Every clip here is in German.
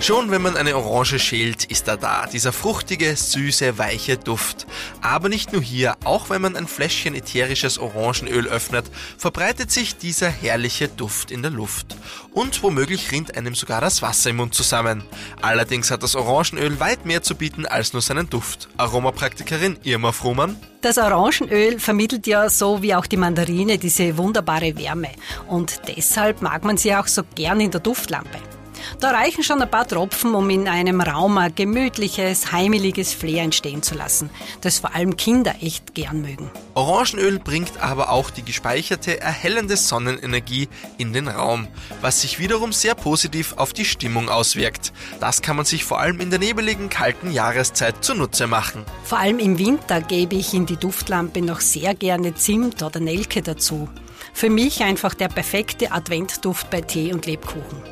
Schon wenn man eine Orange schält, ist er da, dieser fruchtige, süße, weiche Duft. Aber nicht nur hier, auch wenn man ein Fläschchen ätherisches Orangenöl öffnet, verbreitet sich dieser herrliche Duft in der Luft. Und womöglich rinnt einem sogar das Wasser im Mund zusammen. Allerdings hat das Orangenöl weit mehr zu bieten als nur seinen Duft. Aromapraktikerin Irma Frumann. Das Orangenöl vermittelt ja so wie auch die Mandarine diese wunderbare Wärme. Und deshalb mag man sie auch so gern in der Duftlampe. Da reichen schon ein paar Tropfen, um in einem Raum ein gemütliches, heimeliges Flair entstehen zu lassen, das vor allem Kinder echt gern mögen. Orangenöl bringt aber auch die gespeicherte erhellende Sonnenenergie in den Raum, was sich wiederum sehr positiv auf die Stimmung auswirkt. Das kann man sich vor allem in der nebeligen, kalten Jahreszeit zunutze machen. Vor allem im Winter gebe ich in die Duftlampe noch sehr gerne Zimt oder Nelke dazu. Für mich einfach der perfekte Adventduft bei Tee und Lebkuchen.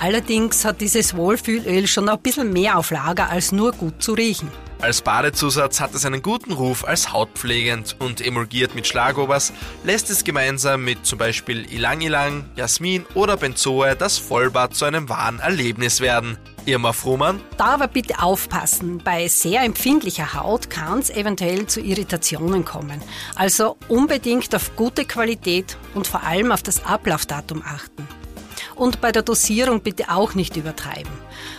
Allerdings hat dieses Wohlfühlöl schon ein bisschen mehr auf Lager als nur gut zu riechen. Als Badezusatz hat es einen guten Ruf als hautpflegend und emulgiert mit Schlagobers lässt es gemeinsam mit zum Beispiel Ilang Ilang, Jasmin oder Benzoe das Vollbad zu einem wahren Erlebnis werden. Irma Frohmann. Da aber bitte aufpassen, bei sehr empfindlicher Haut kann es eventuell zu Irritationen kommen. Also unbedingt auf gute Qualität und vor allem auf das Ablaufdatum achten. Und bei der Dosierung bitte auch nicht übertreiben.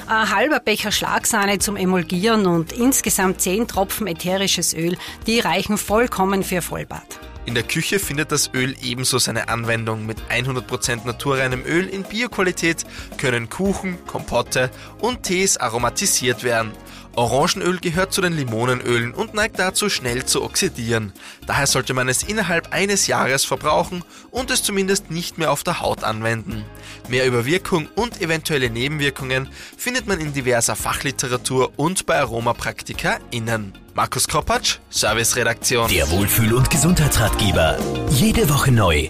Ein halber Becher Schlagsahne zum Emulgieren und insgesamt 10 Tropfen ätherisches Öl, die reichen vollkommen für Vollbad. In der Küche findet das Öl ebenso seine Anwendung. Mit 100% naturreinem Öl in Bioqualität können Kuchen, Kompotte und Tees aromatisiert werden. Orangenöl gehört zu den Limonenölen und neigt dazu, schnell zu oxidieren. Daher sollte man es innerhalb eines Jahres verbrauchen und es zumindest nicht mehr auf der Haut anwenden. Mehr über Wirkung und eventuelle Nebenwirkungen findet man in diverser Fachliteratur und bei AromapraktikerInnen. Markus Kropatsch, Serviceredaktion. Der Wohlfühl- und Gesundheitsratgeber. Jede Woche neu